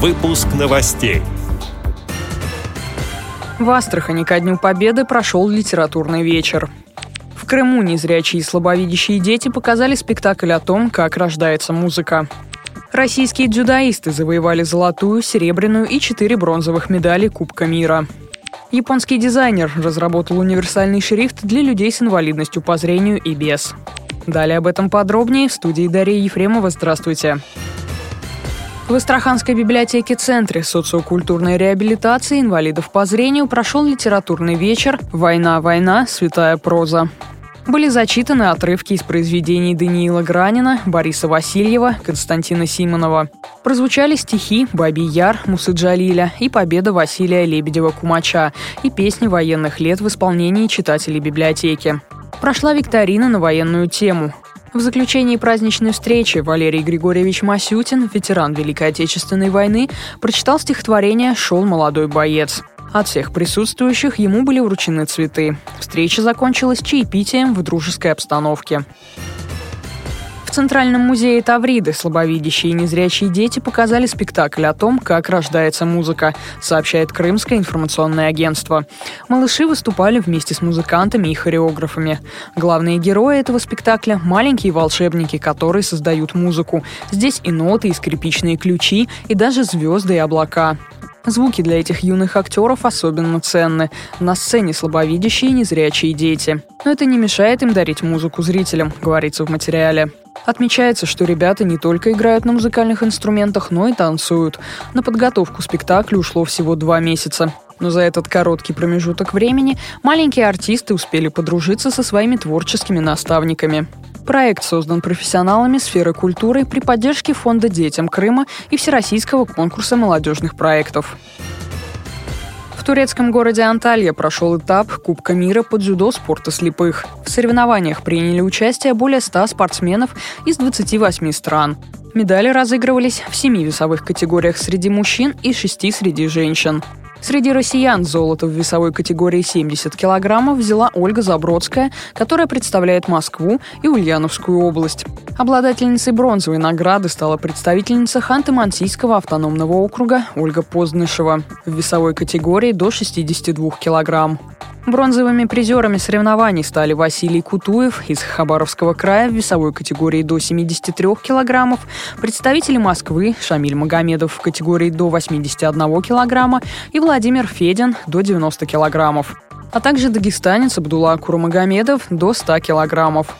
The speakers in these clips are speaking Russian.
Выпуск новостей. В Астрахани ко Дню Победы прошел литературный вечер. В Крыму незрячие и слабовидящие дети показали спектакль о том, как рождается музыка. Российские дзюдоисты завоевали золотую, серебряную и четыре бронзовых медали Кубка мира. Японский дизайнер разработал универсальный шрифт для людей с инвалидностью по зрению и без. Далее об этом подробнее в студии Дарья Ефремова. Здравствуйте. В Астраханской библиотеке-центре социокультурной реабилитации инвалидов по зрению прошел литературный вечер «Война, война, святая проза». Были зачитаны отрывки из произведений Даниила Гранина, Бориса Васильева, Константина Симонова. Прозвучали стихи «Бабий Яр» Мусы Джалиля и «Победа» Василия Лебедева-Кумача и песни военных лет в исполнении читателей библиотеки. Прошла викторина на военную тему. В заключении праздничной встречи Валерий Григорьевич Масютин, ветеран Великой Отечественной войны, прочитал стихотворение «Шел молодой боец». От всех присутствующих ему были вручены цветы. Встреча закончилась чаепитием в дружеской обстановке. Центральном музее Тавриды слабовидящие и незрячие дети показали спектакль о том, как рождается музыка, сообщает Крымское информационное агентство. Малыши выступали вместе с музыкантами и хореографами. Главные герои этого спектакля – маленькие волшебники, которые создают музыку. Здесь и ноты, и скрипичные ключи, и даже звезды и облака. Звуки для этих юных актеров особенно ценны. На сцене слабовидящие и незрячие дети. Но это не мешает им дарить музыку зрителям, говорится в материале. Отмечается, что ребята не только играют на музыкальных инструментах, но и танцуют. На подготовку спектакля ушло всего два месяца. Но за этот короткий промежуток времени маленькие артисты успели подружиться со своими творческими наставниками. Проект создан профессионалами сферы культуры при поддержке Фонда «Детям Крыма» и Всероссийского конкурса молодежных проектов. Турецком городе Анталья прошел этап Кубка мира по дзюдо спорта слепых. В соревнованиях приняли участие более 100 спортсменов из 28 стран. Медали разыгрывались в семи весовых категориях среди мужчин и шести среди женщин. Среди россиян золото в весовой категории 70 килограммов взяла Ольга Забродская, которая представляет Москву и Ульяновскую область. Обладательницей бронзовой награды стала представительница Ханты-Мансийского автономного округа Ольга Позднышева в весовой категории до 62 килограмм. Бронзовыми призерами соревнований стали Василий Кутуев из Хабаровского края в весовой категории до 73 килограммов, представители Москвы Шамиль Магомедов в категории до 81 килограмма и Владимир Федин до 90 килограммов, а также дагестанец Абдулла Курмагомедов до 100 килограммов.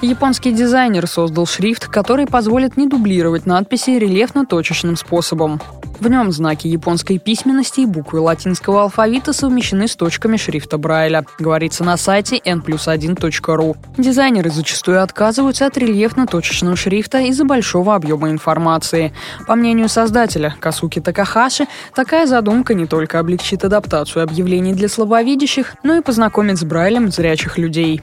Японский дизайнер создал шрифт, который позволит не дублировать надписи рельефно-точечным способом. В нем знаки японской письменности и буквы латинского алфавита совмещены с точками шрифта Брайля, говорится на сайте n+1.ru. Дизайнеры зачастую отказываются от рельефно-точечного шрифта из-за большого объема информации. По мнению создателя Касуки Такахаши, такая задумка не только облегчит адаптацию объявлений для слабовидящих, но и познакомит с Брайлем зрячих людей.